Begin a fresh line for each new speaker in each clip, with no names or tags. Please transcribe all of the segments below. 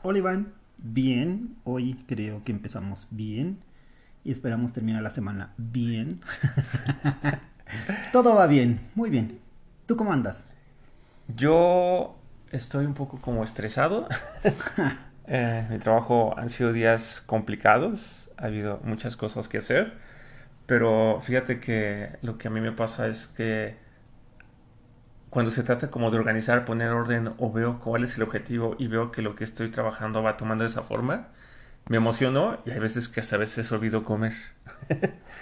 Hola Iván, bien, hoy creo que empezamos bien y esperamos terminar la semana bien. Todo va bien, muy bien. ¿Tú cómo andas?
Yo estoy un poco como estresado. eh, mi trabajo han sido días complicados, ha habido muchas cosas que hacer, pero fíjate que lo que a mí me pasa es que cuando se trata como de organizar, poner orden o veo cuál es el objetivo y veo que lo que estoy trabajando va tomando esa forma, me emociono y hay veces que hasta a veces olvido comer.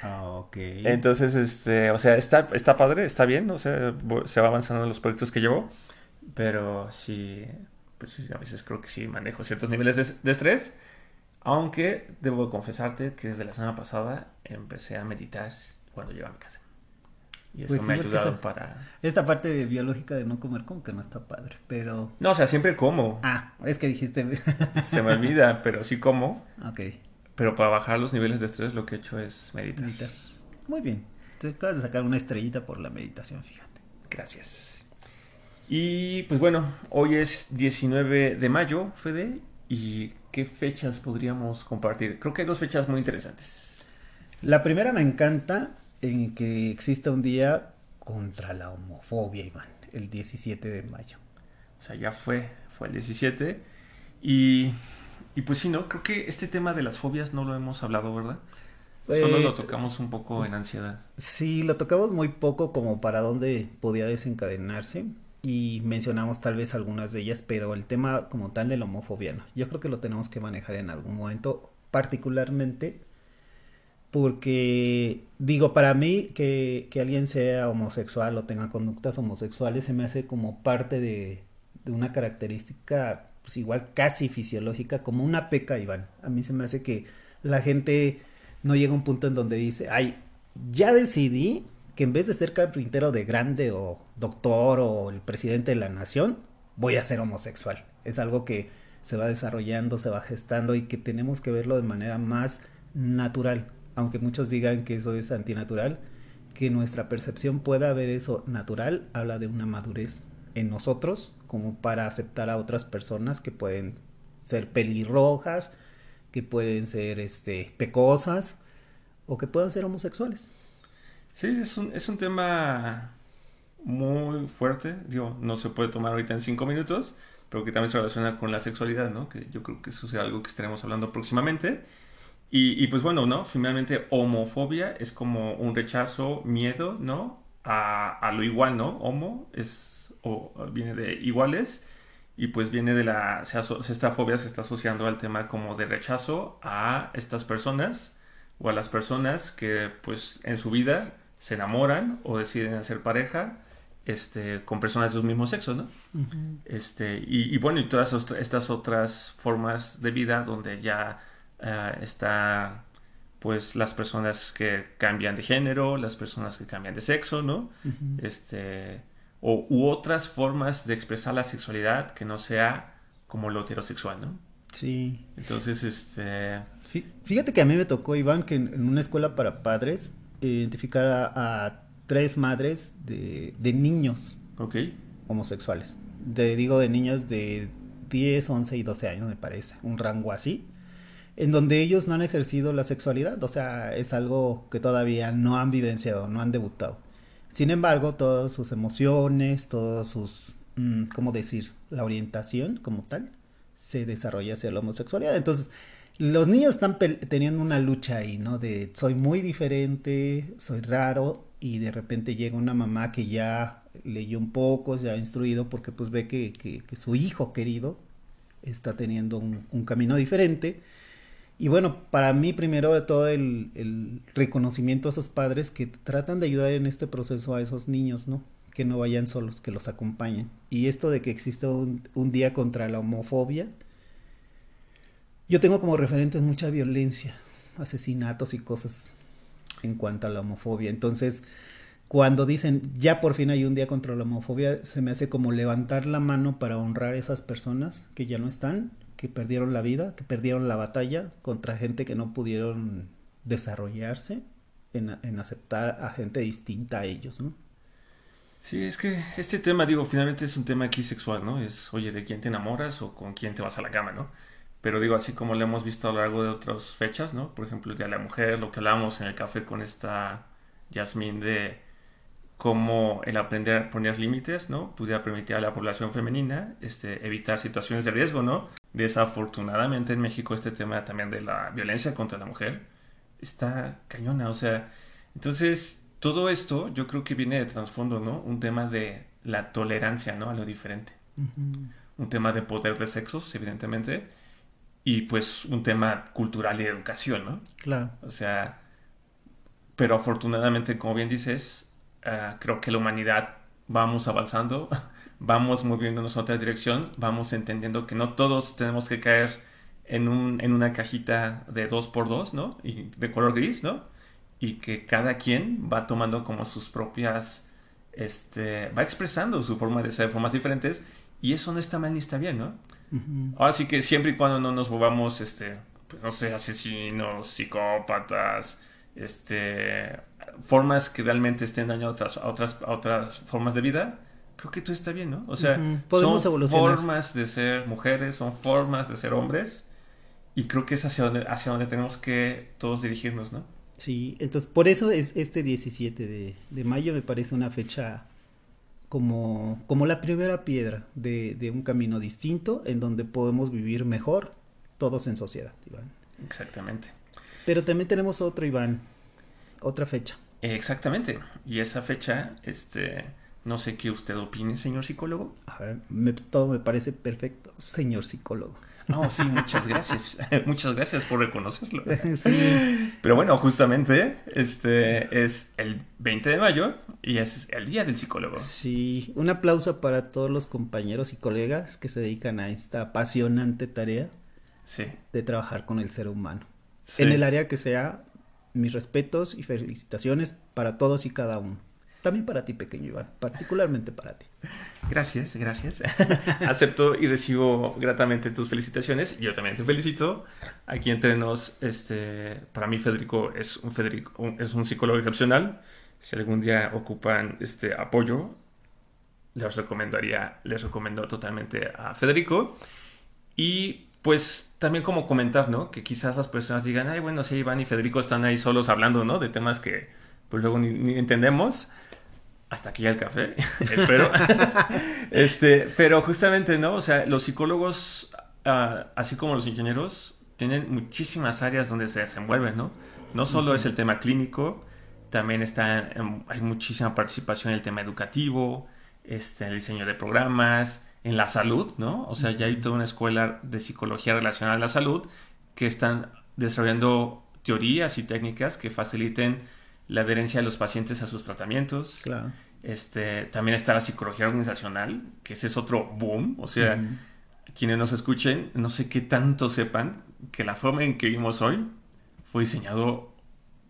Ah, ok.
Entonces, este, o sea, está, está padre, está bien, o sea, se va avanzando en los proyectos que llevo, pero sí, pues a veces creo que sí manejo ciertos niveles de, de estrés, aunque debo confesarte que desde la semana pasada empecé a meditar cuando llego a mi casa. Y eso
Pues sí,
me ha ayudado
esa-
para...
Esta parte biológica de no comer como que no está padre, pero...
No, o sea, siempre como.
Ah, es que dijiste...
Se me olvida, pero sí como.
ok,
Pero para bajar los niveles de estrés lo que he hecho es meditar.
meditar. Muy bien. Te acabas de sacar una estrellita por la meditación, fíjate.
Gracias. Y pues bueno, hoy es 19 de mayo, Fede. ¿Y qué fechas podríamos compartir? Creo que hay dos fechas muy interesantes.
La primera me encanta en que exista un día contra la homofobia, Iván, el 17 de mayo.
O sea, ya fue, fue el 17. Y, y pues sí, ¿no? Creo que este tema de las fobias no lo hemos hablado, ¿verdad? Solo
Eh,
lo tocamos un poco en ansiedad.
Sí, lo tocamos muy poco como para dónde podía desencadenarse y mencionamos tal vez algunas de ellas, pero el tema como tal de la homofobia no. Yo creo que lo tenemos que manejar en algún momento, particularmente porque digo, para mí que, que alguien sea homosexual o tenga conductas homosexuales se me hace como parte de, de una característica pues igual casi fisiológica, como una peca, Iván. A mí se me hace que la gente no llega a un punto en donde dice, ay, ya decidí que en vez de ser carpintero de grande o doctor o el presidente de la nación, voy a ser homosexual. Es algo que se va desarrollando, se va gestando y que tenemos que verlo de manera más natural. Aunque muchos digan que eso es antinatural, que nuestra percepción pueda ver eso natural, habla de una madurez en nosotros como para aceptar a otras personas que pueden ser pelirrojas, que pueden ser este pecosas o que puedan ser homosexuales.
Sí, es un, es un tema muy fuerte. Digo, no se puede tomar ahorita en cinco minutos, pero que también se relaciona con la sexualidad, ¿no? Que yo creo que eso es algo que estaremos hablando próximamente. Y, y pues bueno, ¿no? Finalmente, homofobia es como un rechazo, miedo, ¿no? A, a lo igual, ¿no? Homo es, o viene de iguales. Y pues viene de la, se aso- esta fobia se está asociando al tema como de rechazo a estas personas o a las personas que pues en su vida se enamoran o deciden hacer pareja este, con personas de su mismo sexo, ¿no? Este, y, y bueno, y todas est- estas otras formas de vida donde ya eh, está pues las personas que cambian de género, las personas que cambian de sexo, ¿no? Este, o, u otras formas de expresar la sexualidad que no sea como lo heterosexual, ¿no?
Sí.
Entonces, este,
Fí- Fíjate que a mí me tocó, Iván, que en, en una escuela para padres identificar a, a tres madres de, de niños
ok,
homosexuales. De, digo, de niños de 10, 11 y 12 años, me parece. Un rango así. En donde ellos no han ejercido la sexualidad. O sea, es algo que todavía no han vivenciado, no han debutado. Sin embargo, todas sus emociones, todos sus, mm, ¿cómo decir? La orientación como tal, se desarrolla hacia la homosexualidad. Entonces, los niños están teniendo una lucha ahí, ¿no? De soy muy diferente, soy raro, y de repente llega una mamá que ya leyó un poco, se ha instruido, porque pues ve que, que- que su hijo querido está teniendo un camino diferente. Y bueno, para mí primero de todo el, reconocimiento a esos padres que tratan de ayudar en este proceso a esos niños, ¿no? Que no vayan solos, que los acompañen. Y esto de que existe un, un día contra la homofobia, Yo tengo como referentes mucha violencia, asesinatos y cosas en cuanto a la homofobia. Entonces, cuando dicen ya por fin hay un día contra la homofobia, se me hace como levantar la mano para honrar a esas personas que ya no están, que perdieron la vida, que perdieron la batalla contra gente que no pudieron desarrollarse en, en aceptar a gente distinta a ellos, ¿no?
Sí, es que este tema, digo, finalmente es un tema aquí sexual, ¿no? Es, oye, ¿de quién te enamoras o con quién te vas a la cama, ¿no? Pero digo, así como lo hemos visto a lo largo de otras fechas, ¿no? Por ejemplo, el Día de la Mujer, lo que hablábamos en el café con esta Yasmín de cómo el aprender a poner límites, ¿no? Pudiera permitir a la población femenina este, evitar situaciones de riesgo, ¿no? Desafortunadamente en México este tema también de la violencia contra la mujer está cañona, o sea, entonces todo esto yo creo que viene de trasfondo, ¿no? Un tema de la tolerancia, ¿no? A lo diferente. Un tema de poder de sexos, evidentemente, y pues un tema cultural y de educación, ¿no?
Claro.
O sea, pero afortunadamente, como bien dices, Ah, creo que la humanidad vamos avanzando, vamos moviéndonos en otra dirección, vamos entendiendo que no todos tenemos que caer en, un, en una cajita de dos por dos, ¿no? Y de color gris, ¿no? Y que cada quien va tomando como sus propias, este, va expresando su forma de ser de formas diferentes y eso no está mal ni está bien, ¿no? Ahora sí que siempre y cuando no nos volvamos, este, pues, no sé, asesinos, psicópatas, este, formas que realmente estén dañando a otras, a otras, otras formas de vida, creo que todo está bien, ¿no? O sea, son formas de ser mujeres, son formas de ser hombres, y creo que es hacia donde, hacia donde tenemos que todos dirigirnos, ¿no?
Sí, entonces por eso es este 17 de, de mayo me parece una fecha como, como la primera piedra de, de, un camino distinto en donde podemos vivir mejor todos en sociedad, Iván.
Exactamente.
Pero también tenemos otro, Iván, otra fecha.
Exactamente. Y esa fecha, este, no sé qué usted opine, señor psicólogo.
A ver, me, todo me parece perfecto, señor psicólogo.
No, sí, muchas gracias. muchas gracias por reconocerlo. Sí. Pero bueno, justamente este es el 20 de mayo y es el Día del Psicólogo.
Sí, un aplauso para todos los compañeros y colegas que se dedican a esta apasionante tarea
sí.
de trabajar con el ser humano en el área que sea, mis respetos y felicitaciones para todos y cada uno. También para ti, pequeño Iván, particularmente para ti.
Gracias, gracias. Acepto y recibo gratamente tus felicitaciones. Yo también te felicito. Aquí entre nos, este, para mí Federico es un, Federico, es un psicólogo excepcional. Si algún día ocupan este apoyo, les recomendaría, les recomiendo totalmente a Federico. Y pues también como comentar, ¿no? Que quizás las personas digan, ay, bueno, sí, Iván y Federico están ahí solos hablando, ¿no? De temas que pues luego ni, entendemos. Hasta aquí ya el café, espero. este, pero justamente, ¿no? O sea, los psicólogos, ah, así como los ingenieros, tienen muchísimas áreas donde se desenvuelven, ¿no? No solo es el tema clínico, también está, hay muchísima participación en el tema educativo, este, en el diseño de programas, en la salud, ¿no? O sea, ya hay toda una escuela de psicología relacionada a la salud que están desarrollando teorías y técnicas que faciliten la adherencia de los pacientes a sus tratamientos.
Claro.
Este, también está la psicología organizacional, que ese es otro boom. O sea, quienes nos escuchen, no sé qué tanto sepan que la forma en que vivimos hoy fue diseñado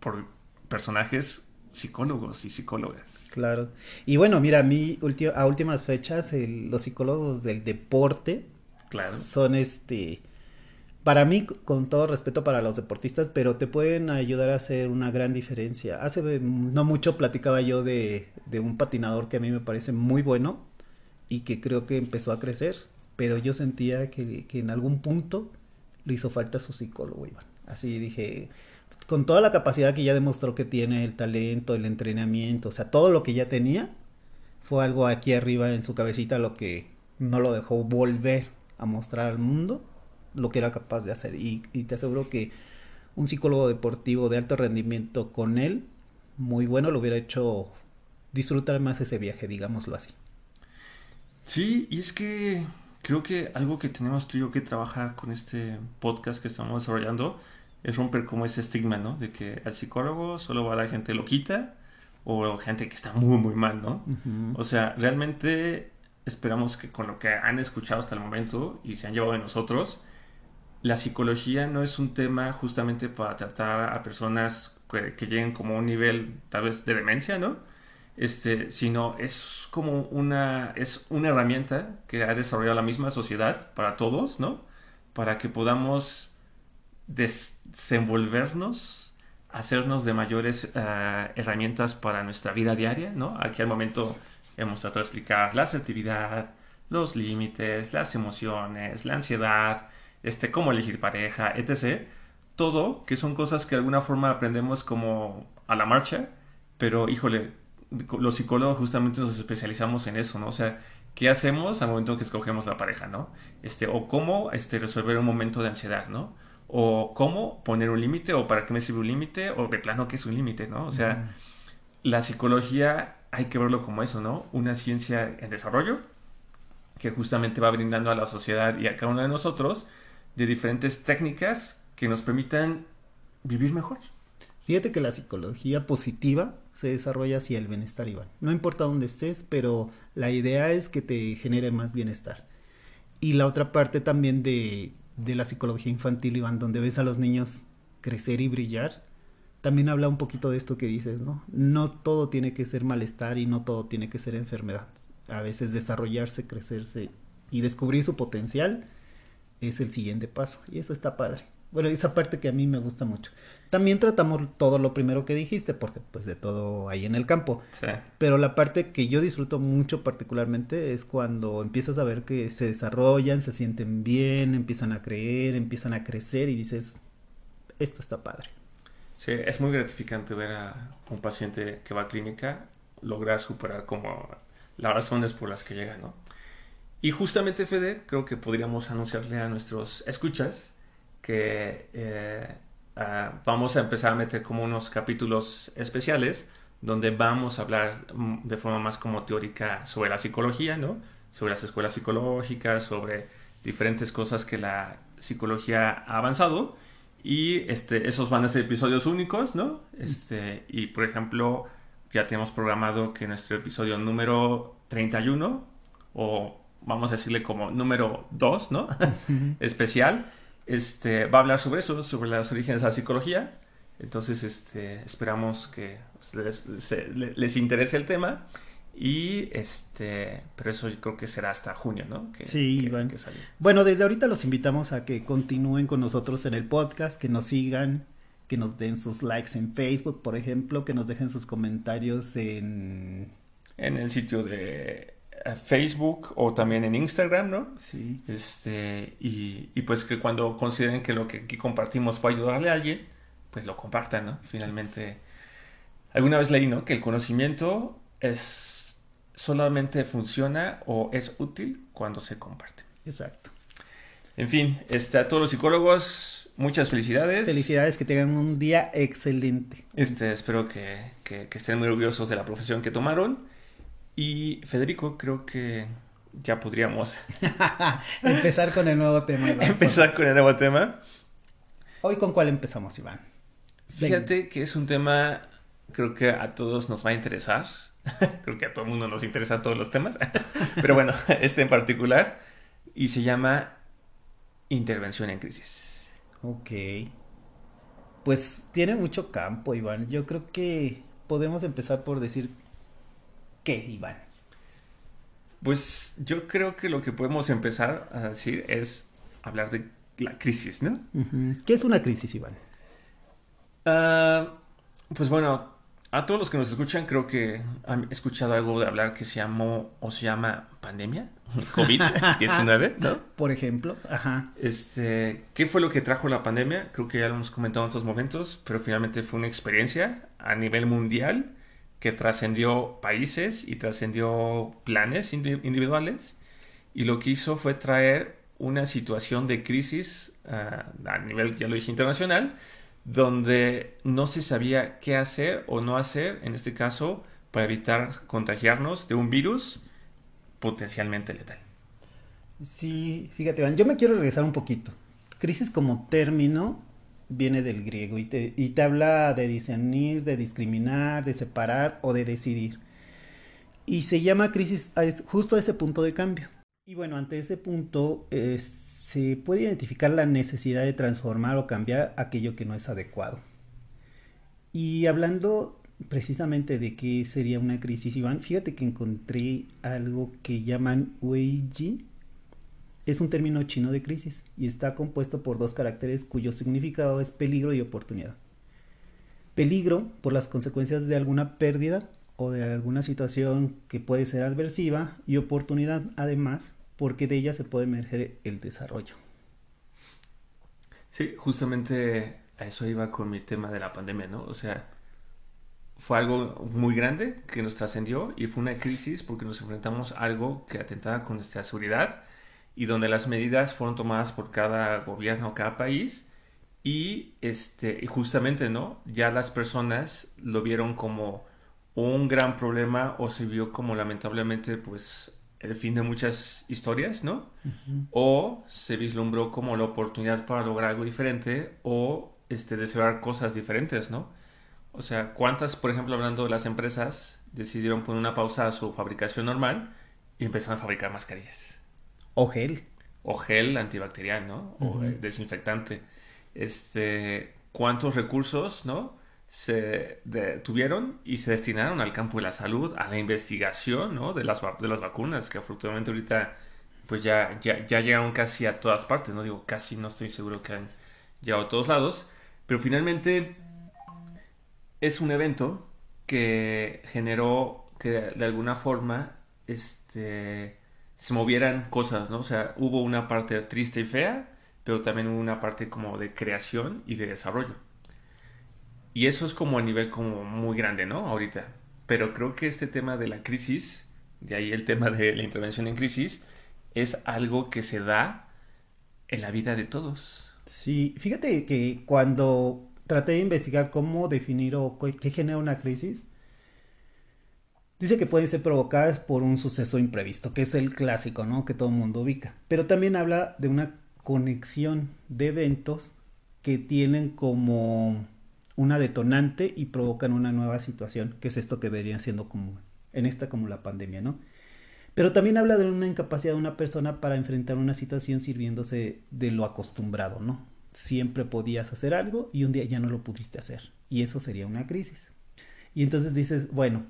por personajes psicólogos y psicólogas.
Claro. Y bueno, mira, a mí a últimas fechas los psicólogos del deporte
claro.
son este para mí, con todo respeto para los deportistas, pero te pueden ayudar a hacer una gran diferencia. Hace no mucho platicaba yo de, de, un patinador que a mí me parece muy bueno y que creo que empezó a crecer, pero yo sentía que, que en algún punto le hizo falta su psicólogo, Iván. Así dije, con toda la capacidad que ya demostró que tiene, el talento, el entrenamiento, o sea, todo lo que ya tenía, fue algo aquí arriba en su cabecita lo que no lo dejó volver a mostrar al mundo lo que era capaz de hacer. Y, te aseguro que un psicólogo deportivo de alto rendimiento con él, muy bueno, lo hubiera hecho disfrutar más ese viaje, digámoslo así.
Sí, y es que creo que algo que tenemos tú y yo que trabajar con este podcast que estamos desarrollando es romper como ese estigma, ¿no? De que al psicólogo solo va la gente loquita o gente que está muy, muy mal, ¿no? O sea, realmente esperamos que con lo que han escuchado hasta el momento y se han llevado de nosotros, la psicología no es un tema justamente para tratar a personas que, lleguen como a un nivel tal vez de demencia, ¿no? Este, sino es como una, es una herramienta que ha desarrollado la misma sociedad para todos, ¿no? Para que podamos desenvolvernos, hacernos de mayores eh, herramientas para nuestra vida diaria, ¿no? Aquí al momento hemos tratado de explicar la asertividad, los límites, las emociones, la ansiedad, este, cómo elegir pareja, etc. Todo que son cosas que de alguna forma aprendemos como a la marcha, pero híjole, los psicólogos justamente nos especializamos en eso, ¿no? O sea, ¿qué hacemos al momento que escogemos la pareja, ¿no? Este, o cómo este, resolver un momento de ansiedad, ¿no? O cómo poner un límite, o para qué me sirve un límite, o de plano qué es un límite, ¿no? O sea, la psicología hay que verlo como eso, ¿no? Una ciencia en desarrollo que justamente va brindando a la sociedad y a cada uno de nosotros de diferentes técnicas que nos permitan vivir mejor.
Fíjate que la psicología positiva se desarrolla hacia el bienestar, Iván. No importa dónde estés, pero la idea es que te genere más bienestar. Y la otra parte también de, de la psicología infantil, Iván, donde ves a los niños crecer y brillar, también habla un poquito de esto que dices, ¿no? No todo tiene que ser malestar y no todo tiene que ser enfermedad. A veces desarrollarse, crecerse y descubrir su potencial es el siguiente paso. Y eso está padre. Bueno, esa parte que a mí me gusta mucho. También tratamos todo lo primero que dijiste, porque pues de todo hay en el campo. Sí. Pero la parte que yo disfruto mucho particularmente es cuando empiezas a ver que se desarrollan, se sienten bien, empiezan a creer, empiezan a crecer y dices, esto está padre.
Sí, es muy gratificante ver a un paciente que va a clínica lograr superar como las razones por las que llega, ¿no? Y justamente, Fede, creo que podríamos anunciarle a nuestros escuchas que eh, ah, vamos a empezar a meter como unos capítulos especiales donde vamos a hablar mm, de forma más como teórica sobre la psicología, ¿no? Sobre las escuelas psicológicas, sobre diferentes cosas que la psicología ha avanzado y este, esos van a ser episodios únicos, ¿no? Este, y por ejemplo, ya tenemos programado que nuestro episodio número 31, o vamos a decirle como número 2, ¿no? Especial, este, va a hablar sobre eso, sobre los orígenes de la psicología. Entonces, este, esperamos que les, les interese el tema. Y este, pero eso yo creo que será hasta junio, ¿no? Que,
sí, Iván. bueno, desde ahorita los invitamos a que continúen con nosotros en el podcast, que nos sigan, que nos den sus likes en Facebook, por ejemplo, que nos dejen sus comentarios en...
En el sitio de Facebook o también en Instagram, ¿no?
Sí.
Este, y, y pues que cuando consideren que lo que aquí compartimos puede ayudarle a alguien, pues lo compartan, ¿no? Finalmente, alguna vez leí, ¿no? Que el conocimiento es solamente funciona o es útil cuando se comparte.
Exacto.
En fin, este, a todos los psicólogos, muchas felicidades.
Felicidades, que tengan un día excelente.
Este, espero que, que, estén muy orgullosos de la profesión que tomaron. Y Federico, creo que ya podríamos
empezar con el nuevo tema.
empezar con el nuevo tema.
Hoy con cuál empezamos, Iván.
Fíjate que es un tema, creo que a todos nos va a interesar. Creo que a todo el mundo nos interesan todos los temas. Pero bueno, este en particular. Y se llama Intervención en Crisis.
Ok. Pues tiene mucho campo, Iván. Yo creo que podemos empezar por decir qué, Iván.
Pues yo creo que lo que podemos empezar a decir es hablar de la crisis, ¿no?
¿Qué es una crisis, Iván?
Ah, pues bueno, a todos los que nos escuchan, creo que han escuchado algo de hablar que se llamó o se llama pandemia, COVID-19, ¿no?
Por ejemplo, ajá.
Este, ¿qué fue lo que trajo la pandemia? Creo que ya lo hemos comentado en otros momentos, pero finalmente fue una experiencia a nivel mundial que trascendió países y trascendió planes individuales y lo que hizo fue traer una situación de crisis ah, a nivel, ya lo dije, internacional, donde no se sabía qué hacer o no hacer, en este caso, para evitar contagiarnos de un virus potencialmente letal.
Sí, fíjate, Iván, yo me quiero regresar un poquito. Crisis como término viene del griego y te, y te habla de discernir, de discriminar, de separar o de decidir. Y se llama crisis justo a ese punto de cambio. Y bueno, ante ese punto es se puede identificar la necesidad de transformar o cambiar aquello que no es adecuado. Y hablando precisamente de qué sería una crisis, Iván, fíjate que encontré algo que llaman Weiji. Es un término chino de crisis y está compuesto por dos caracteres cuyo significado es peligro y oportunidad. Peligro por las consecuencias de alguna pérdida o de alguna situación que puede ser adversiva y oportunidad además porque de ella se puede emerger el desarrollo.
Sí, justamente a eso iba con mi tema de la pandemia, ¿no? O sea, fue algo muy grande que nos trascendió y fue una crisis porque nos enfrentamos a algo que atentaba con nuestra seguridad y donde las medidas fueron tomadas por cada gobierno, cada país y este justamente, ¿no? Ya las personas lo vieron como un gran problema o se vio como lamentablemente pues el fin de muchas historias, ¿no? O se vislumbró como la oportunidad para lograr algo diferente o este, desear cosas diferentes, ¿no? O sea, ¿cuántas, por ejemplo, hablando de las empresas, decidieron poner una pausa a su fabricación normal y empezaron a fabricar mascarillas?
O gel.
O gel antibacterial, ¿no? O desinfectante. Este, ¿Cuántos recursos, ¿no? se tuvieron y se destinaron al campo de la salud, a la investigación ¿no? de, las, de las vacunas, que afortunadamente ahorita pues ya, ya, ya llegaron casi a todas partes, no digo casi, no estoy seguro que han llegado a todos lados, pero finalmente es un evento que generó que de alguna forma este, se movieran cosas, ¿no? O sea, hubo una parte triste y fea, pero también hubo una parte como de creación y de desarrollo. Y eso es como a nivel como muy grande, ¿no? Ahorita. Pero creo que este tema de la crisis, de ahí el tema de la intervención en crisis, es algo que se da en la vida de todos.
Sí, fíjate que cuando traté de investigar cómo definir o qué genera una crisis, dice que pueden ser provocadas por un suceso imprevisto, que es el clásico, ¿no? Que todo el mundo ubica. Pero también habla de una conexión de eventos que tienen como una detonante y provocan una nueva situación, que es esto que verían siendo como en esta como la pandemia, ¿no? Pero también habla de una incapacidad de una persona para enfrentar una situación sirviéndose de lo acostumbrado, ¿no? Siempre podías hacer algo y un día ya no lo pudiste hacer. Y eso sería una crisis. Y entonces dices, bueno,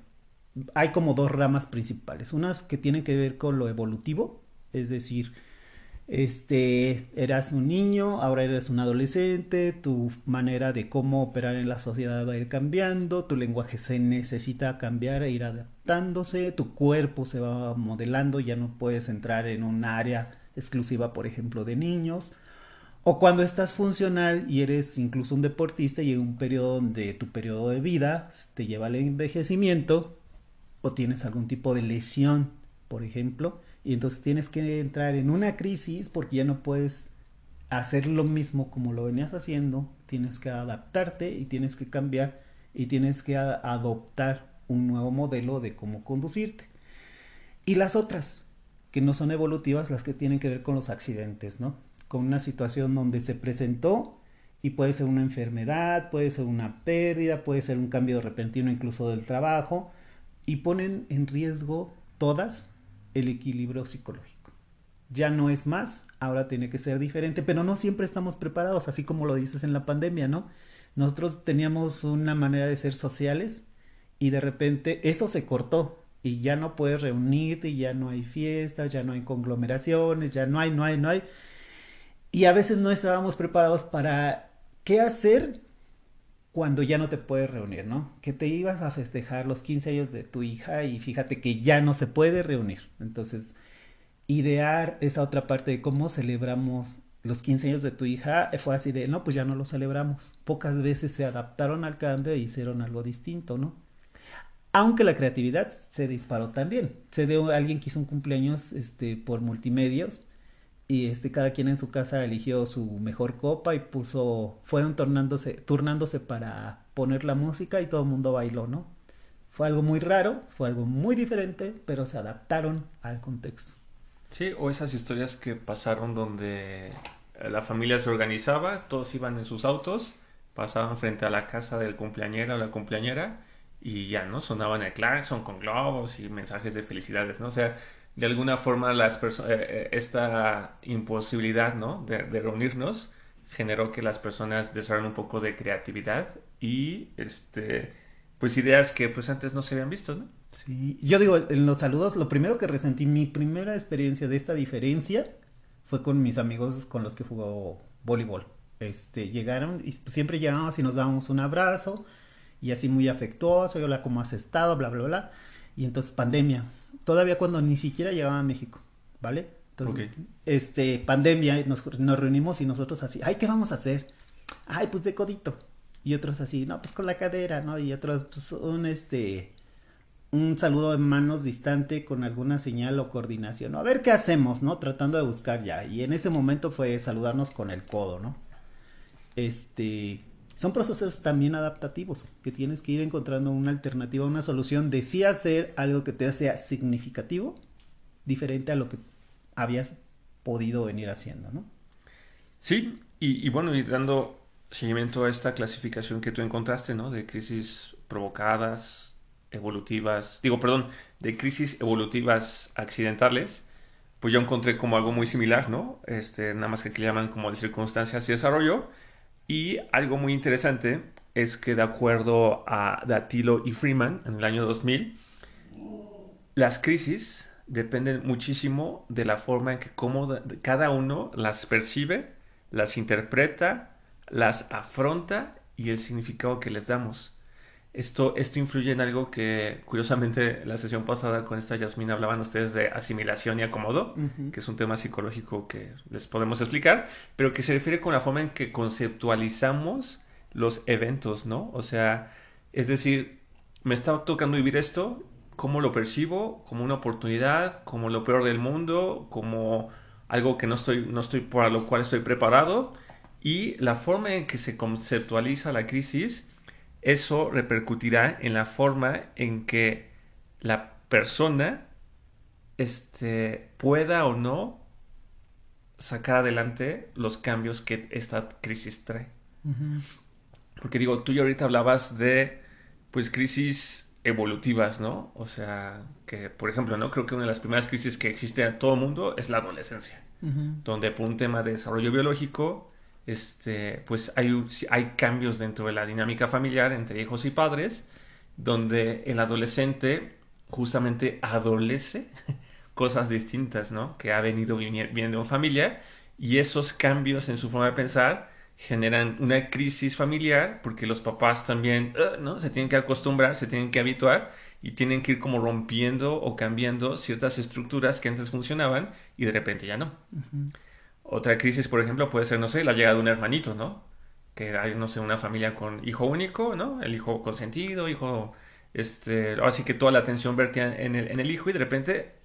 hay como dos ramas principales. Unas que tienen que ver con lo evolutivo, es decir, este, eras un niño, ahora eres un adolescente, tu manera de cómo operar en la sociedad va a ir cambiando, tu lenguaje se necesita cambiar e ir adaptándose, tu cuerpo se va modelando, ya no puedes entrar en un área exclusiva, por ejemplo, de niños. O cuando estás funcional y eres incluso un deportista y en un periodo donde tu periodo de vida te lleva al envejecimiento o tienes algún tipo de lesión, por ejemplo, y entonces tienes que entrar en una crisis porque ya no puedes hacer lo mismo como lo venías haciendo, tienes que adaptarte y tienes que cambiar y tienes que adoptar un nuevo modelo de cómo conducirte. Y las otras, que no son evolutivas, las que tienen que ver con los accidentes, ¿no? Con una situación donde se presentó y puede ser una enfermedad, puede ser una pérdida, puede ser un cambio repentino incluso del trabajo y ponen en riesgo todas el equilibrio psicológico. Ya no es más, ahora tiene que ser diferente, pero no siempre estamos preparados, así como lo dices en la pandemia, ¿no? Nosotros teníamos una manera de ser sociales y de repente eso se cortó y ya no puedes reunirte, ya no hay fiestas, ya no hay conglomeraciones, ya no hay, no hay, no hay. Y a veces no estábamos preparados para qué hacer cuando ya no te puedes reunir, ¿no? Que te ibas a festejar los 15 años de tu hija y fíjate que ya no se puede reunir. Entonces, idear esa otra parte de cómo celebramos los 15 años de tu hija fue así de, no, pues ya no lo celebramos. Pocas veces se adaptaron al cambio e hicieron algo distinto, ¿no? Aunque la creatividad se disparó también. Se dio alguien que hizo un cumpleaños este, por multimedios y este cada quien en su casa eligió su mejor copa y puso fueron turnándose turnándose para poner la música y todo el mundo bailó no fue algo muy raro fue algo muy diferente pero se adaptaron al contexto.
Sí o esas historias que pasaron donde la familia se organizaba todos iban en sus autos pasaban frente a la casa del cumpleañero o la cumpleañera y ya no sonaban el claxon con globos y mensajes de felicidades no o sea de alguna forma las eh, eh, esta imposibilidad ¿no? de, reunirnos generó que las personas desarrollen un poco de creatividad y este pues ideas que pues antes no se habían visto, ¿no?
Sí, yo digo, en los saludos, lo primero que resentí, mi primera experiencia de esta diferencia fue con mis amigos con los que jugó voleibol. Este, llegaron y siempre llegábamos y nos dábamos un abrazo y así muy afectuoso, y hola, ¿cómo has estado? Bla, bla, bla. Y entonces pandemia, todavía cuando ni siquiera llegaba a México, ¿vale? Entonces, este, pandemia, nos, nos reunimos y nosotros así, ay, ¿qué vamos a hacer? Ay, pues de codito. Y otros así, no, pues con la cadera, ¿no? Y otros, pues un, este, un saludo en manos distante con alguna señal o coordinación. A ver qué hacemos, ¿no? Tratando de buscar ya. Y en ese momento fue saludarnos con el codo, ¿no? Este, son procesos también adaptativos, que tienes que ir encontrando una alternativa, una solución de sí hacer algo que te sea significativo, diferente a lo que habías podido venir haciendo, ¿no?
Sí, y, bueno, y dando seguimiento a esta clasificación que tú encontraste, ¿no? De crisis provocadas, evolutivas, digo, perdón, de crisis evolutivas accidentales, pues yo encontré como algo muy similar, ¿no? Este, nada más que aquí llaman como de circunstancias y desarrollo. Y algo muy interesante es que de acuerdo a Datilo y Freeman en el año 2000, las crisis dependen muchísimo de la forma en que cómo cada uno las percibe, las interpreta, las afronta y el significado que les damos. Esto, esto influye en algo que, curiosamente, la sesión pasada con esta Yasmina hablaban ustedes de asimilación y acomodo, que es un tema psicológico que les podemos explicar, pero que se refiere con la forma en que conceptualizamos los eventos, ¿no? O sea, es decir, me está tocando vivir esto, ¿cómo lo percibo? Como una oportunidad, como lo peor del mundo, como algo que no estoy, no estoy para lo cual estoy preparado. Y la forma en que se conceptualiza la crisis eso repercutirá en la forma en que la persona este, pueda o no sacar adelante los cambios que esta crisis trae. Porque digo, tú y ahorita hablabas de pues crisis evolutivas, ¿no? O sea, que por ejemplo, ¿no? Creo que una de las primeras crisis que existe en todo el mundo es la adolescencia, donde por un tema de desarrollo biológico, este, pues hay, cambios dentro de la dinámica familiar entre hijos y padres, donde el adolescente justamente adolece cosas distintas, ¿no? Que ha venido viendo en familia y esos cambios en su forma de pensar generan una crisis familiar porque los papás también, uh, ¿no? Se tienen que acostumbrar, se tienen que habituar y tienen que ir como rompiendo o cambiando ciertas estructuras que antes funcionaban y de repente ya no. Otra crisis, por ejemplo, puede ser, no sé, la llegada de un hermanito, ¿no? Que hay, no sé, una familia con hijo único, ¿no? El hijo consentido, hijo, este, así que toda la atención vertía en el, en el hijo y de repente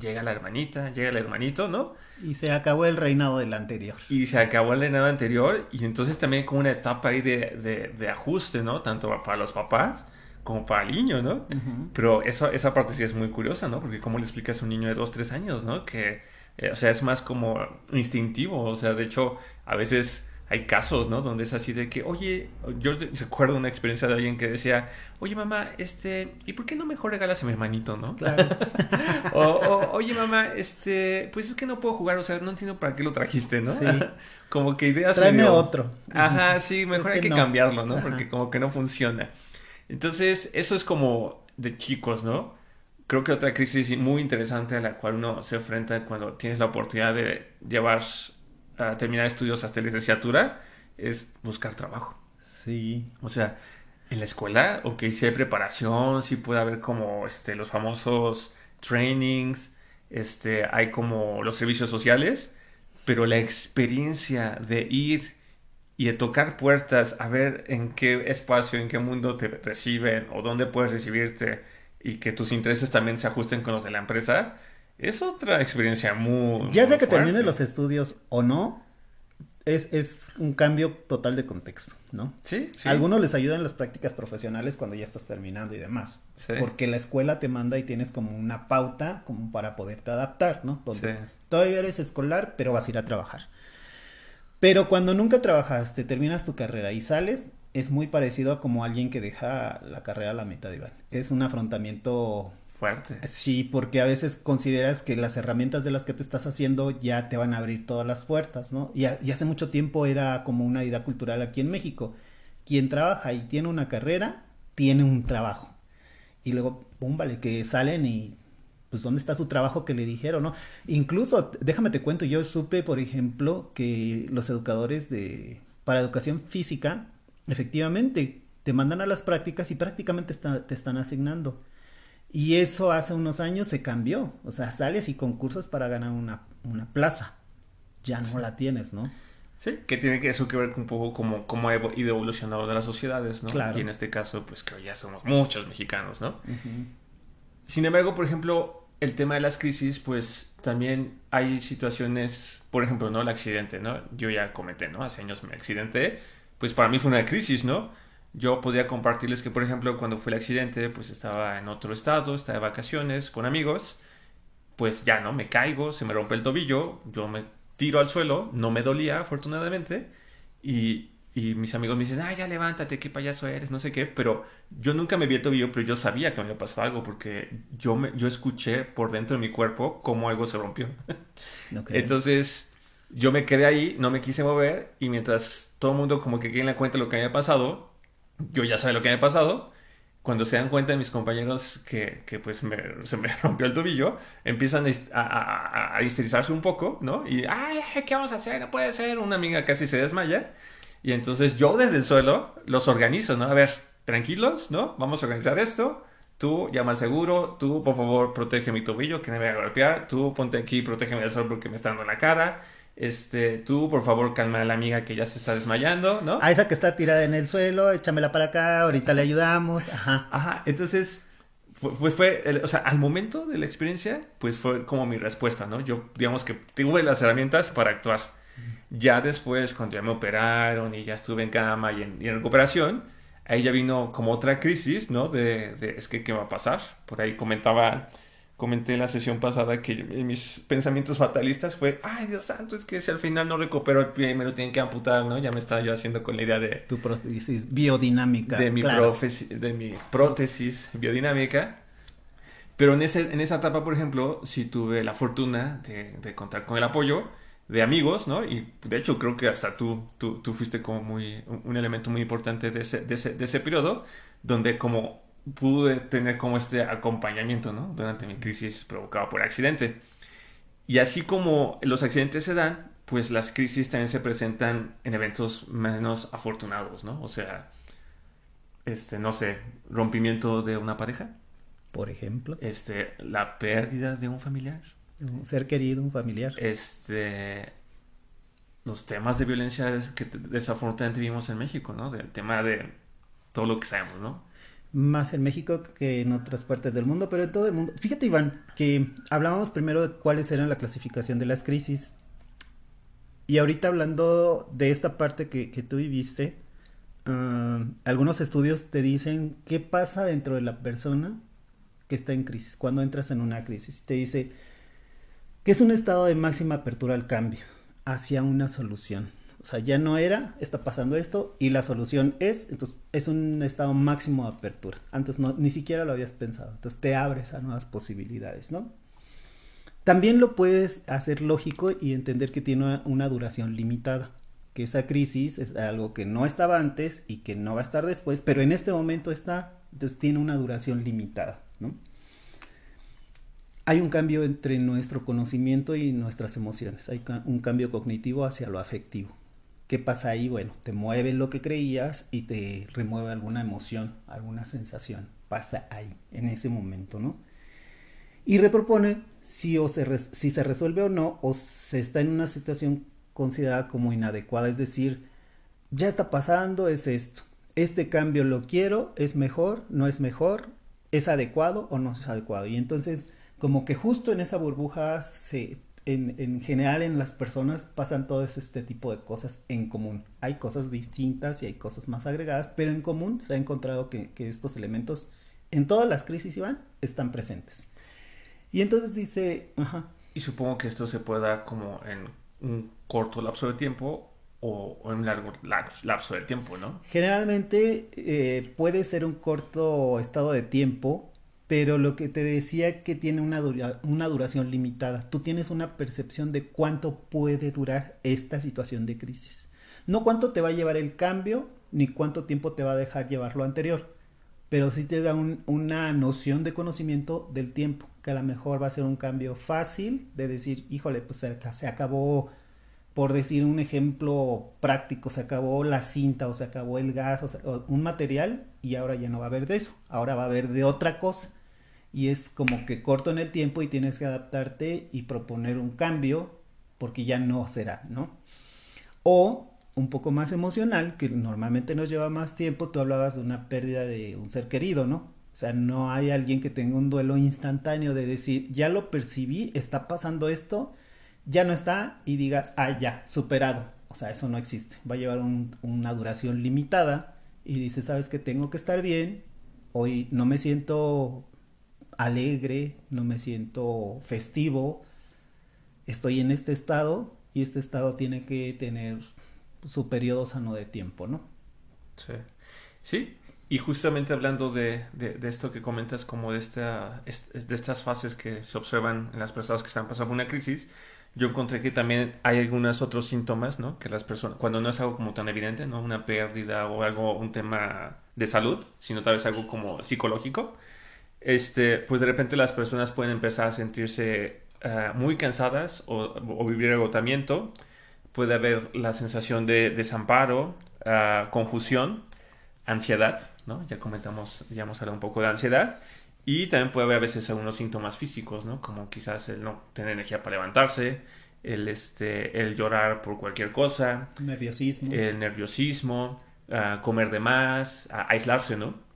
llega la hermanita, llega el hermanito, ¿no?
Y se acabó el reinado del anterior.
Y se acabó el reinado anterior y entonces también como una etapa ahí de, de, ajuste, ¿no? Tanto para los papás como para el niño, ¿no? Pero eso, esa parte sí es muy curiosa, ¿no? Porque cómo le explicas a un niño de dos, tres años, ¿no? Que eh, o sea, es más como instintivo. O sea, de hecho, a veces hay casos, ¿no? Donde es así de que, oye, yo recuerdo una experiencia de alguien que decía, oye, mamá, este, ¿y por qué no mejor regalas a mi hermanito, no? Claro. o, oye, mamá, este, pues es que no puedo jugar, o sea, no entiendo para qué lo trajiste, ¿no? Sí. como que ideas
Tráeme otro.
Ajá, sí, mejor hay que, cambiarlo, ¿no? Porque como que no funciona. Entonces, eso es como de chicos, ¿no? Creo que otra crisis muy interesante a la cual uno se enfrenta cuando tienes la oportunidad de llevar a terminar estudios hasta licenciatura es buscar trabajo.
Sí.
O sea, en la escuela, ok, si hay preparación, sí puede haber como este, los famosos trainings, este, hay como los servicios sociales, pero la experiencia de ir y de tocar puertas, a ver en qué espacio, en qué mundo te reciben o dónde puedes recibirte, y que tus intereses también se ajusten con los de la empresa, es otra experiencia muy...
Ya sea que termines los estudios o no, es, es, un cambio total de contexto, ¿no?
Sí, sí.
algunos les ayudan las prácticas profesionales cuando ya estás terminando y demás. Sí. Porque la escuela te manda y tienes como una pauta como para poderte adaptar, ¿no? Donde sí. todavía eres escolar, pero vas a ir a trabajar. Pero cuando nunca trabajaste, terminas tu carrera y sales, es muy parecido a como alguien que deja la carrera a la mitad, Iván. Es un afrontamiento
Fuerte.
Sí, porque a veces consideras que las herramientas de las que te estás haciendo ya te van a abrir todas las puertas, ¿no? Y, y hace mucho tiempo era como una idea cultural aquí en México. Quien trabaja y tiene una carrera, tiene un trabajo. Y luego, pum, vale, que salen y pues dónde está su trabajo que le dijeron, ¿no? Incluso, déjame te cuento, yo supe, por ejemplo, que los educadores de para educación física, efectivamente, te mandan a las prácticas y prácticamente te están asignando. Y eso hace unos años se cambió. O sea, sales y concursos para ganar una, una plaza. Ya no la tienes, ¿no?
Sí, que tiene que eso que ver con un poco como cómo ha ido evolucionando de las sociedades, ¿no? Claro. Y en este caso, pues que ya somos muchos mexicanos, ¿no? Sin embargo, por ejemplo, el tema de las crisis, pues también hay situaciones, por ejemplo, ¿no? El accidente, ¿no? Yo ya comenté, ¿no? Hace años me accidenté, pues para mí fue una crisis, ¿no? Yo podría compartirles que, por ejemplo, cuando fue el accidente, pues estaba en otro estado, estaba de vacaciones con amigos, pues ya, ¿no? Me caigo, se me rompe el tobillo, yo me tiro al suelo, no me dolía, afortunadamente, y, y mis amigos me dicen, ay, ya levántate, qué payaso eres, no sé qué, pero yo nunca me vi el tobillo, pero yo sabía que me había pasado algo, porque yo, me, yo escuché por dentro de mi cuerpo cómo algo se rompió. Entonces, yo me quedé ahí, no me quise mover, y mientras todo el mundo como que en la cuenta lo que había pasado, yo ya sabía lo que había pasado. Cuando se dan cuenta de mis compañeros que, que pues se me rompió el tobillo, empiezan a, a, a, histerizarse un poco, ¿no? Y, ay, ¿qué vamos a hacer? No puede ser. Una amiga casi se desmaya. Y entonces yo desde el suelo los organizo, ¿no? A ver, tranquilos, ¿no? Vamos a organizar esto. Tú llama al seguro, tú por favor protege mi tobillo que me voy a golpear, tú ponte aquí, protégeme del sol porque me está dando en la cara, este, tú, por favor, calma a la amiga que ya se está desmayando, ¿no?
A esa que está tirada en el suelo, échamela para acá, ahorita le ayudamos, ajá.
Ajá, entonces, fue, fue o sea, al momento de la experiencia, pues fue como mi respuesta, ¿no? Yo, digamos que tuve las herramientas para actuar. Ya después, cuando ya me operaron y ya estuve en cama y en, y en recuperación, ahí ya vino como otra crisis, ¿no? De, de, es que, ¿qué va a pasar? Por ahí comentaba comenté en la sesión pasada que mis pensamientos fatalistas fue, ay Dios santo, es que si al final no recupero el pie me lo tienen que amputar, ¿no? Ya me estaba yo haciendo con la idea de...
Tu prótesis biodinámica.
De mi, de mi prótesis biodinámica. Pero en, ese, en esa etapa, por ejemplo, sí tuve la fortuna de, de, contar con el apoyo de amigos, ¿no? Y de hecho creo que hasta tú, tú, tú fuiste como muy, un elemento muy importante de ese, de ese, de ese periodo, donde como pude tener como este acompañamiento, ¿no? Durante mi crisis provocada por accidente. Y así como los accidentes se dan, pues las crisis también se presentan en eventos menos afortunados, ¿no? O sea, este, no sé, rompimiento de una pareja.
Por ejemplo.
Este, la pérdida de un familiar.
Un ser querido, un familiar.
Este, los temas de violencia que desafortunadamente vivimos en México, ¿no? Del tema de todo lo que sabemos, ¿no?
Más en México que en otras partes del mundo, pero en todo el mundo. Fíjate, Iván, que hablábamos primero de cuáles eran la clasificación de las crisis. Y ahorita hablando de esta parte que, que tú viviste, uh, algunos estudios te dicen qué pasa dentro de la persona que está en crisis, cuando entras en una crisis. Te dice que es un estado de máxima apertura al cambio, hacia una solución o sea, ya no era, está pasando esto y la solución es, entonces es un estado máximo de apertura. Antes no, ni siquiera lo habías pensado. Entonces te abres a nuevas posibilidades, ¿no? También lo puedes hacer lógico y entender que tiene una, duración limitada. Que esa crisis es algo que no estaba antes y que no va a estar después, pero en este momento está, entonces tiene una duración limitada, ¿no? hay un cambio entre nuestro conocimiento y nuestras emociones. Hay un cambio cognitivo hacia lo afectivo. ¿Qué pasa ahí? Bueno, te mueve lo que creías y te remueve alguna emoción, alguna sensación. Pasa ahí, en ese momento, ¿no? Y repropone si, o se, si se resuelve o no, o se está en una situación considerada como inadecuada. Es decir, ya está pasando, es esto. Este cambio lo quiero, es mejor, no es mejor, es adecuado o no es adecuado. Y entonces, como que justo en esa burbuja se en, general en las personas pasan todo este tipo de cosas en común. Hay cosas distintas y hay cosas más agregadas, pero en común se ha encontrado que, estos elementos en todas las crisis, Iván, están presentes. Y entonces dice, ajá.
Y supongo que esto se puede dar como en un corto lapso de tiempo o, en un largo, lapso de tiempo, ¿no?
Generalmente eh, puede ser un corto estado de tiempo pero lo que te decía que tiene una, duración limitada. Tú tienes una percepción de cuánto puede durar esta situación de crisis. No cuánto te va a llevar el cambio, ni cuánto tiempo te va a dejar llevar lo anterior, pero sí te da una noción de conocimiento del tiempo, que a lo mejor va a ser un cambio fácil de decir, híjole, pues se acabó por decir un ejemplo práctico, se acabó la cinta o se acabó el gas, o, un material y ahora ya no va a haber de eso, ahora va a haber de otra cosa y es como que corto en el tiempo y tienes que adaptarte y proponer un cambio porque ya no será, ¿no? O un poco más emocional, que normalmente nos lleva más tiempo, tú hablabas de una pérdida de un ser querido, ¿no? O sea, no hay alguien que tenga un duelo instantáneo de decir, ya lo percibí, está pasando esto, ya no está y digas, ah, ya, superado. O sea, eso no existe. Va a llevar una duración limitada y dices, sabes que tengo que estar bien, hoy no me siento alegre, no me siento festivo, estoy en este estado y este estado tiene que tener su periodo sano de tiempo, ¿no?
Sí. Sí, y justamente hablando de, de, esto que comentas, como de, esta, de estas fases que se observan en las personas que están pasando una crisis, yo encontré que también hay algunos otros síntomas, ¿no? Que las personas, cuando no es algo como tan evidente, ¿no? Una pérdida o algo, un tema de salud, sino tal vez algo como psicológico, este, pues de repente las personas pueden empezar a sentirse eh, muy cansadas o, vivir agotamiento. Puede haber la sensación de desamparo, eh, confusión, ansiedad, ¿no? Ya comentamos, ya hemos hablado un poco de ansiedad. Y también puede haber a veces algunos síntomas físicos, ¿no? Como quizás el no tener energía para levantarse, el, este, el llorar por cualquier cosa.
Nerviosismo.
El nerviosismo, eh, comer de más, aislarse, ¿no?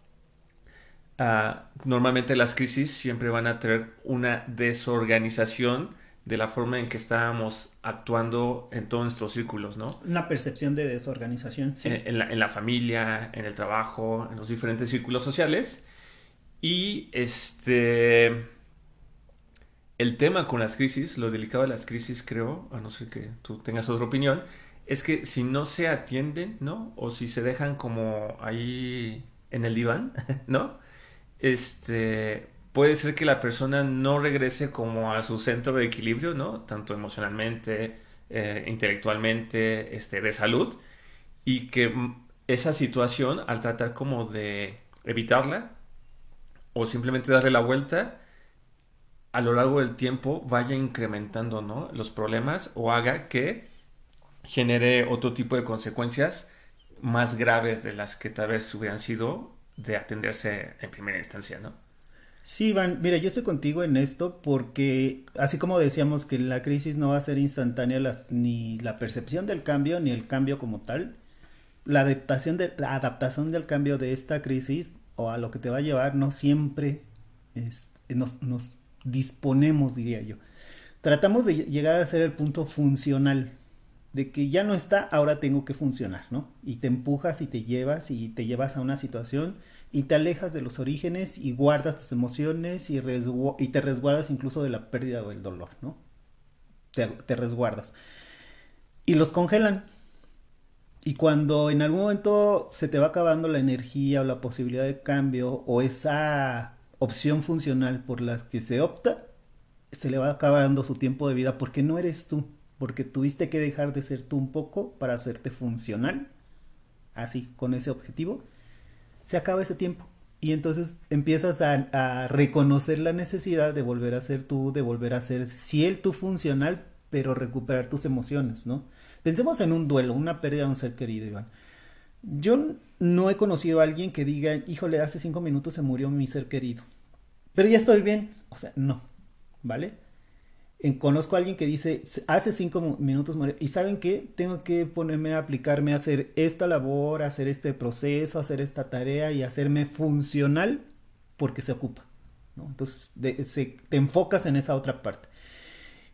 Ah, normalmente las crisis siempre van a tener una desorganización de la forma en que estábamos actuando en todos nuestros círculos, ¿no?
Una percepción de desorganización,
sí. En, la, en, la, familia, en el trabajo, en los diferentes círculos sociales. Y este... El tema con las crisis, lo delicado de las crisis, creo, a no ser que tú tengas otra opinión, es que si no se atienden, ¿no? O si se dejan como ahí en el diván, ¿no? este, puede ser que la persona no regrese como a su centro de equilibrio, ¿no? Tanto emocionalmente, eh, intelectualmente, este, de salud, y que esa situación, al tratar como de evitarla, o simplemente darle la vuelta, a lo largo del tiempo vaya incrementando, ¿no? Los problemas o haga que genere otro tipo de consecuencias más graves de las que tal vez hubieran sido de atenderse en primera instancia, ¿no?
Sí, Iván, mira, yo estoy contigo en esto porque así como decíamos que la crisis no va a ser instantánea ni la percepción del cambio ni el cambio como tal, la adaptación, de, la adaptación del cambio de esta crisis o a lo que te va a llevar no siempre nos, nos disponemos, diría yo. Tratamos de llegar a ser el punto funcional, de que ya no está, ahora tengo que funcionar, ¿no? Y te empujas y te llevas y te llevas a una situación y te alejas de los orígenes y guardas tus emociones y, y te resguardas incluso de la pérdida o el dolor, ¿no? Te, te resguardas. Y los congelan. Y cuando en algún momento se te va acabando la energía o la posibilidad de cambio o esa opción funcional por la que se opta, se le va acabando su tiempo de vida porque no eres tú porque tuviste que dejar de ser tú un poco para hacerte funcional, así, con ese objetivo, se acaba ese tiempo. Y entonces empiezas a, reconocer la necesidad de volver a ser tú, de volver a ser, si el tú funcional, pero recuperar tus emociones, ¿no? Pensemos en un duelo, una pérdida de un ser querido, Iván. Yo no he conocido a alguien que diga, híjole, hace cinco minutos se murió mi ser querido, pero ya estoy bien. O sea, no, ¿vale? Conozco a alguien que dice, hace cinco minutos y saben qué, tengo que ponerme a aplicarme a hacer esta labor, hacer este proceso, hacer esta tarea y hacerme funcional porque se ocupa. Entonces te enfocas en esa otra parte.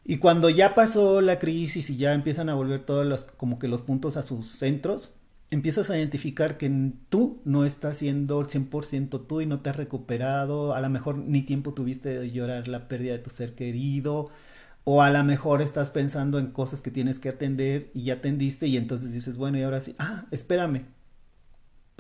Y cuando ya pasó la crisis y ya empiezan a volver todos los, como que los puntos a sus centros, empiezas a identificar que tú no estás siendo 100% tú y no te has recuperado, a lo mejor ni tiempo tuviste de llorar la pérdida de tu ser querido, o a lo mejor estás pensando en cosas que tienes que atender y ya atendiste y entonces dices, bueno, y ahora sí, ah, espérame,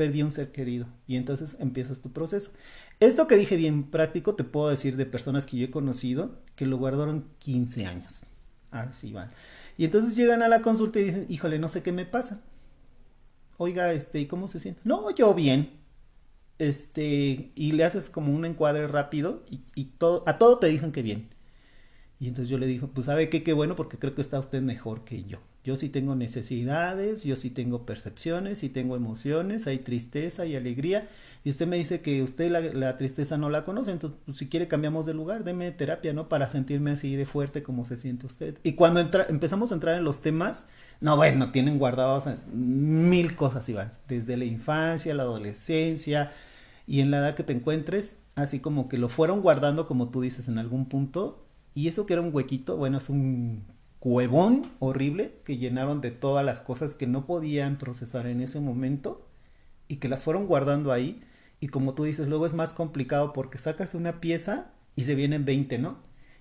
perdí un ser querido. Y entonces empiezas tu proceso. Esto que dije bien práctico, te puedo decir de personas que yo he conocido que lo guardaron 15 años. Así van. Y entonces llegan a la consulta y dicen, híjole, no sé qué me pasa. Oiga, este, ¿y cómo se siente? No, yo bien. Este, y le haces como un encuadre rápido y, y todo, a todo te dicen que bien. Y entonces yo le dije, pues sabe qué, qué bueno, porque creo que está usted mejor que yo. Yo sí tengo necesidades, yo sí tengo percepciones, sí tengo emociones, hay tristeza y alegría. Y usted me dice que usted la, tristeza no la conoce, entonces pues, si quiere cambiamos de lugar, deme terapia, ¿no? Para sentirme así de fuerte como se siente usted. Y cuando empezamos a entrar en los temas, no, bueno, tienen guardados mil cosas, Iván, desde la infancia, la adolescencia y en la edad que te encuentres, así como que lo fueron guardando, como tú dices, en algún punto y eso que era un huequito, bueno, es un cuevón horrible que llenaron de todas las cosas que no podían procesar en ese momento y que las fueron guardando ahí. Y como tú dices, luego es más complicado porque sacas una pieza y se vienen 20, ¿no?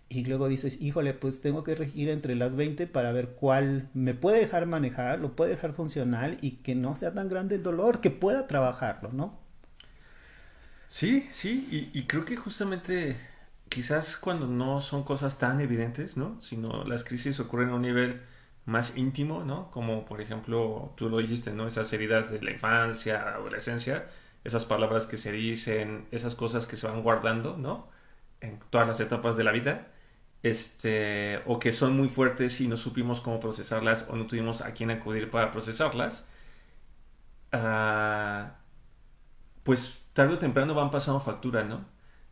Y luego dices, híjole, pues tengo que regir entre las 20 para ver cuál me puede dejar manejar, lo puede dejar funcional y que no sea tan grande el dolor, que pueda trabajarlo, ¿no?
Sí, sí, y, y creo que justamente quizás cuando no son cosas tan evidentes, ¿no? Sino las crisis ocurren a un nivel más íntimo, ¿no? Como por ejemplo, tú lo dijiste, ¿no? Esas heridas de la infancia, adolescencia, esas palabras que se dicen, esas cosas que se van guardando, ¿no? En todas las etapas de la vida, este, o que son muy fuertes y no supimos cómo procesarlas o no tuvimos a quién acudir para procesarlas, ah, pues tarde o temprano van pasando factura, ¿no?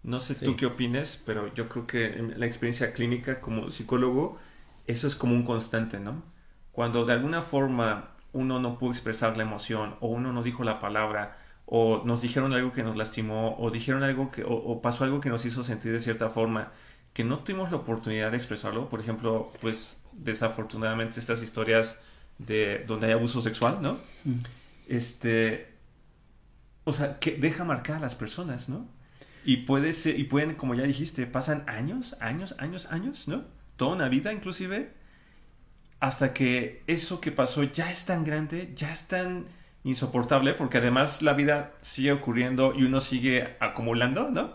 No sé tú qué opines, pero yo creo que en la experiencia clínica como psicólogo, eso es como un constante, ¿no? Cuando de alguna forma uno no pudo expresar la emoción, o uno no dijo la palabra, o nos dijeron algo que nos lastimó, o dijeron algo que, o, pasó algo que nos hizo sentir de cierta forma, que no tuvimos la oportunidad de expresarlo. Por ejemplo, pues desafortunadamente estas historias de donde hay abuso sexual, ¿no? Mm. Este, o sea, que deja marcar a las personas, ¿no? Y puede ser, y pueden, como ya dijiste, pasan años, años, años, años, ¿no? Toda una vida inclusive, hasta que eso que pasó ya es tan grande, ya es tan insoportable, porque además la vida sigue ocurriendo y uno sigue acumulando, ¿no?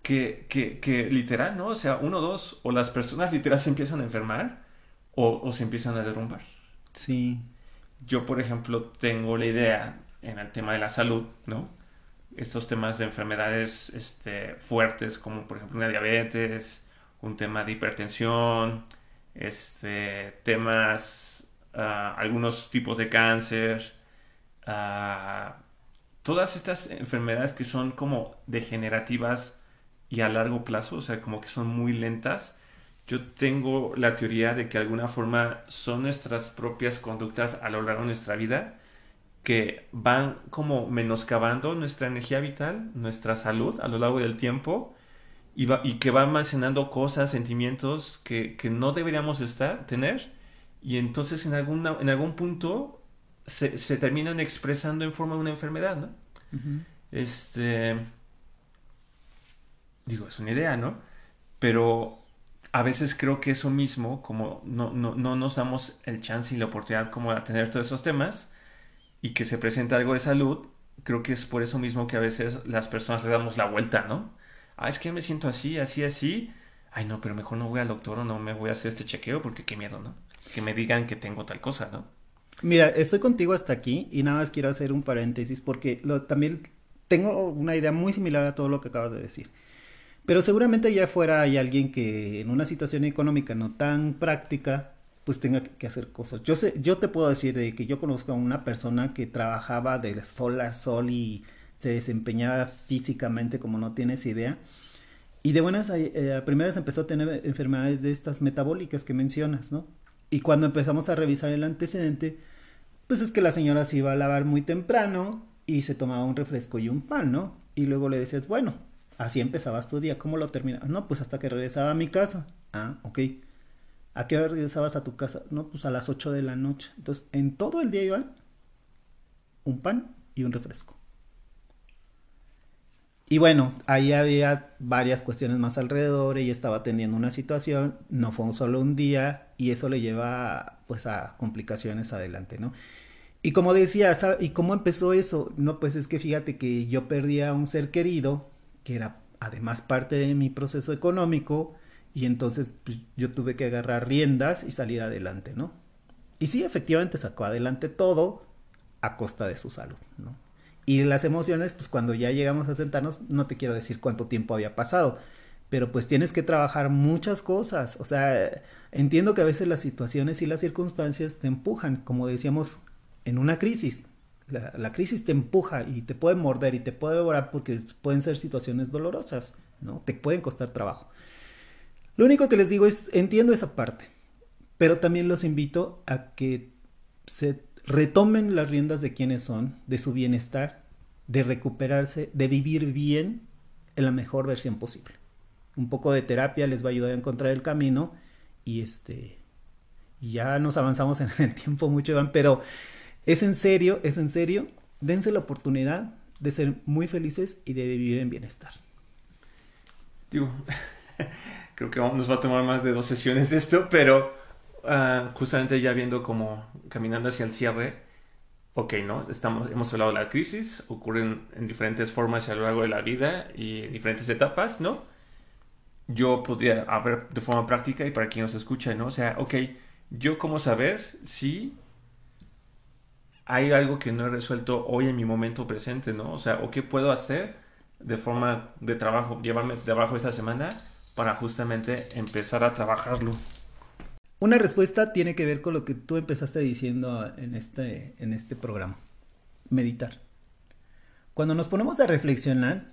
que, que, que, literal, ¿no? O sea, uno, dos, o las personas literal se empiezan a enfermar o, o se empiezan a derrumbar.
Sí.
Yo, por ejemplo, tengo la idea en el tema de la salud, ¿no? Estos temas de enfermedades este, fuertes, como por ejemplo una diabetes, un tema de hipertensión, este, temas, ah, algunos tipos de cáncer, ah, todas estas enfermedades que son como degenerativas y a largo plazo, o sea, como que son muy lentas. Yo tengo la teoría de que de alguna forma son nuestras propias conductas a lo largo de nuestra vida que van como menoscabando nuestra energía vital, nuestra salud a lo largo del tiempo y, y que van almacenando cosas, sentimientos que, que, no deberíamos estar, tener y entonces en, alguna, en algún punto se, se, terminan expresando en forma de una enfermedad, ¿no? Este... Digo, es una idea, ¿no? Pero a veces creo que eso mismo, como no, no, no nos damos el chance y la oportunidad como de tener todos esos temas, y que se presenta algo de salud, creo que es por eso mismo que a veces las personas le damos la vuelta, ¿no? Ah, es que me siento así, así, así. Ay, no, pero mejor no voy al doctor o no me voy a hacer este chequeo porque qué miedo, ¿no? Que me digan que tengo tal cosa, ¿no?
Mira, estoy contigo hasta aquí y nada más quiero hacer un paréntesis porque también tengo una idea muy similar a todo lo que acabas de decir. Pero seguramente ya fuera hay alguien que en una situación económica no tan práctica pues tenga que hacer cosas. Yo sé, yo te puedo decir de que yo conozco a una persona que trabajaba de sol a sol y se desempeñaba físicamente como no tienes idea. Y de buenas eh, a primeras empezó a tener enfermedades de estas metabólicas que mencionas, ¿no? Y cuando empezamos a revisar el antecedente, pues es que la señora se iba a lavar muy temprano y se tomaba un refresco y un pan, ¿no? Y luego le decías, bueno, así empezabas tu día, ¿cómo lo terminas? No, pues hasta que regresaba a mi casa. Ah, ok. ¿A qué hora regresabas a tu casa? No, pues a las 8 de la noche. Entonces, en todo el día iban un pan y un refresco. Y bueno, ahí había varias cuestiones más alrededor, ella estaba teniendo una situación, no fue solo un día y eso le lleva pues a complicaciones adelante, ¿no? Y como decía, ¿y cómo empezó eso? No, pues es que fíjate que yo perdí a un ser querido que era además parte de mi proceso económico, y entonces pues, yo tuve que agarrar riendas y salir adelante, ¿no? Y sí, efectivamente sacó adelante todo a costa de su salud, ¿no? Y las emociones, pues cuando ya llegamos a sentarnos, no te quiero decir cuánto tiempo había pasado, pero pues tienes que trabajar muchas cosas. O sea, entiendo que a veces las situaciones y las circunstancias te empujan, como decíamos, en una crisis. La, la crisis te empuja y te puede morder y te puede devorar porque pueden ser situaciones dolorosas, ¿no? Te pueden costar trabajo. Lo único que les digo es, entiendo esa parte, pero también los invito a que se retomen las riendas de quienes son, de su bienestar, de recuperarse, de vivir bien en la mejor versión posible. Un poco de terapia les va a ayudar a encontrar el camino y este ya nos avanzamos en el tiempo mucho, Iván, pero es en serio, es en serio, dense la oportunidad de ser muy felices y de vivir en bienestar.
Digo, creo que nos va a tomar más de dos sesiones esto, pero uh, justamente ya viendo como caminando hacia el cierre, ok, ¿no? Estamos, hemos hablado de la crisis, ocurren en diferentes formas a lo largo de la vida y en diferentes etapas, ¿no? Yo podría, ver, de forma práctica y para quien nos escucha, ¿no? O sea, ok, yo cómo saber si hay algo que no he resuelto hoy en mi momento presente, ¿no? O sea, o qué puedo hacer de forma de trabajo, llevarme de trabajo esta semana para justamente empezar a trabajarlo.
Una respuesta tiene que ver con lo que tú empezaste diciendo en este, en este programa. Meditar. Cuando nos ponemos a reflexionar,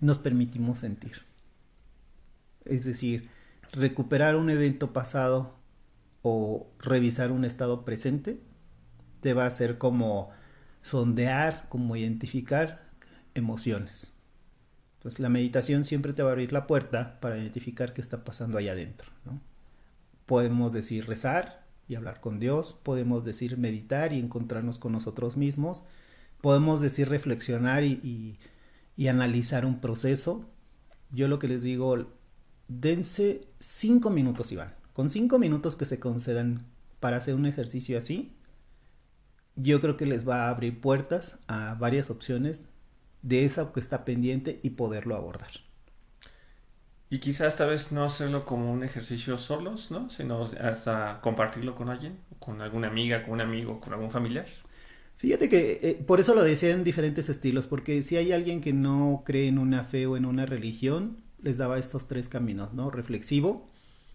nos permitimos sentir. Es decir, recuperar un evento pasado o revisar un estado presente te va a hacer como sondear, como identificar emociones. Entonces la meditación siempre te va a abrir la puerta para identificar qué está pasando allá adentro. ¿no? Podemos decir rezar y hablar con Dios, podemos decir meditar y encontrarnos con nosotros mismos, podemos decir reflexionar y, y, analizar un proceso. Yo lo que les digo, dense cinco minutos, Iván. Con cinco minutos que se concedan para hacer un ejercicio así, yo creo que les va a abrir puertas a varias opciones de esa que está pendiente y poderlo abordar.
Y quizás esta vez no hacerlo como un ejercicio solos, ¿no? Sino hasta compartirlo con alguien, con alguna amiga, con un amigo, con algún familiar.
Fíjate que eh, por eso lo decía en diferentes estilos, porque si hay alguien que no cree en una fe o en una religión, les daba estos tres caminos, ¿no? Reflexivo,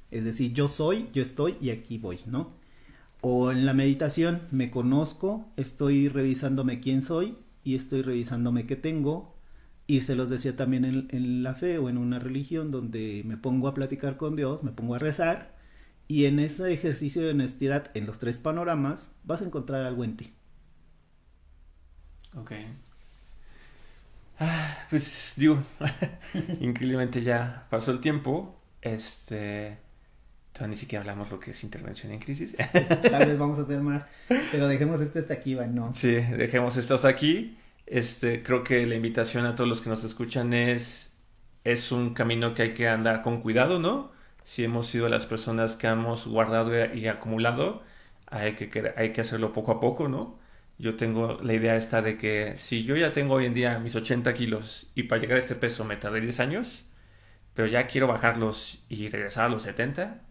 es decir, yo soy, yo estoy y aquí voy, ¿no? O en la meditación, me conozco, estoy revisándome quién soy y estoy revisándome qué tengo, y se los decía también en, la fe o en una religión donde me pongo a platicar con Dios, me pongo a rezar y en ese ejercicio de honestidad en los tres panoramas vas a encontrar algo en ti.
Ok. Ah, pues digo, increíblemente ya pasó el tiempo. Este. Todavía ni siquiera hablamos lo que es intervención en crisis.
Tal vez vamos a hacer más, pero dejemos este hasta aquí, ¿no?
Sí, dejemos esto hasta aquí. Este, creo que la invitación a todos los que nos escuchan es, es un camino que hay que andar con cuidado, ¿no? Si hemos sido las personas que hemos guardado y acumulado, hay que, hay que hacerlo poco a poco, ¿no? Yo tengo la idea esta de que si yo ya tengo hoy en día mis 80 kilos y para llegar a este peso me tardé 10 años, pero ya quiero bajarlos y regresar a los 70,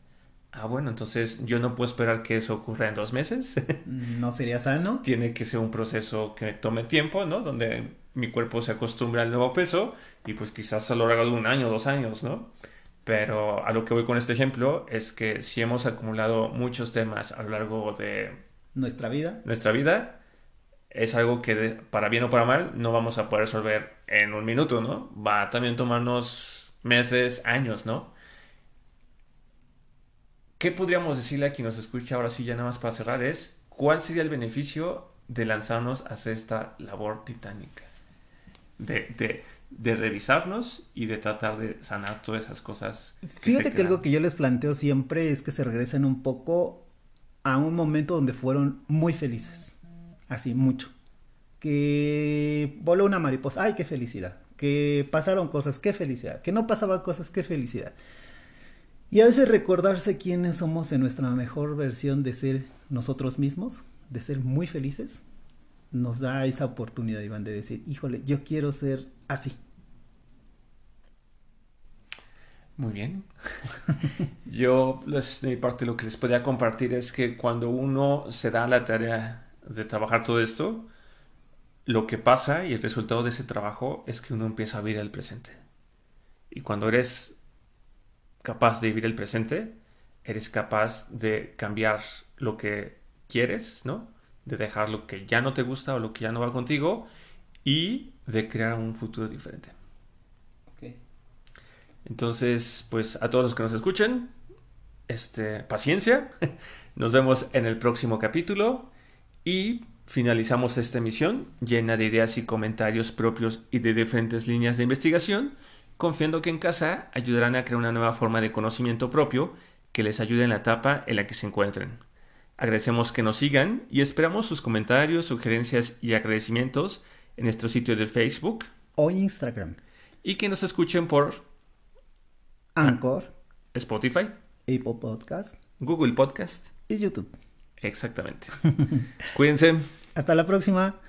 Ah, bueno, entonces yo no puedo esperar que eso ocurra en dos meses.
No sería sano.
Tiene que ser un proceso que tome tiempo, ¿no? Donde mi cuerpo se acostumbre al nuevo peso y pues quizás a lo largo de un año, dos años, ¿no? Pero a lo que voy con este ejemplo es que si hemos acumulado muchos temas a lo largo de
nuestra vida,
nuestra vida es algo que para bien o para mal no vamos a poder resolver en un minuto, ¿no? Va a también tomarnos meses, años, ¿no? ¿Qué podríamos decirle a quien nos escucha ahora sí ya nada más para cerrar? Es, ¿cuál sería el beneficio de lanzarnos a hacer esta labor titánica? De, de, revisarnos y de tratar de sanar todas esas cosas.
Fíjate que algo que yo les planteo siempre es que se regresen un poco a un momento donde fueron muy felices. Así, mucho. Que voló una mariposa, ¡ay, qué felicidad! Que pasaron cosas, ¡qué felicidad! Que no pasaban cosas, ¡qué felicidad! Y a veces recordarse quiénes somos en nuestra mejor versión de ser nosotros mismos, de ser muy felices, nos da esa oportunidad, Iván, de decir, híjole, yo quiero ser así.
Muy bien. Yo, les, de mi parte, lo que les podría compartir es que cuando uno se da la tarea de trabajar todo esto, lo que pasa y el resultado de ese trabajo es que uno empieza a vivir el presente. Y cuando eres capaz de vivir el presente, eres capaz de cambiar lo que quieres, ¿no? De dejar lo que ya no te gusta o lo que ya no va contigo y de crear un futuro diferente. Entonces, pues a todos los que nos escuchen, este, paciencia. Nos vemos en el próximo capítulo y finalizamos esta emisión llena de ideas y comentarios propios y de diferentes líneas de investigación, confiando que en casa ayudarán a crear una nueva forma de conocimiento propio que les ayude en la etapa en la que se encuentren. Agradecemos que nos sigan y esperamos sus comentarios, sugerencias y agradecimientos en nuestro sitio de Facebook
o Instagram.
Y que nos escuchen por
Anchor,
Spotify,
Apple Podcast,
Google Podcast
y YouTube.
Exactamente. Cuídense.
Hasta la próxima.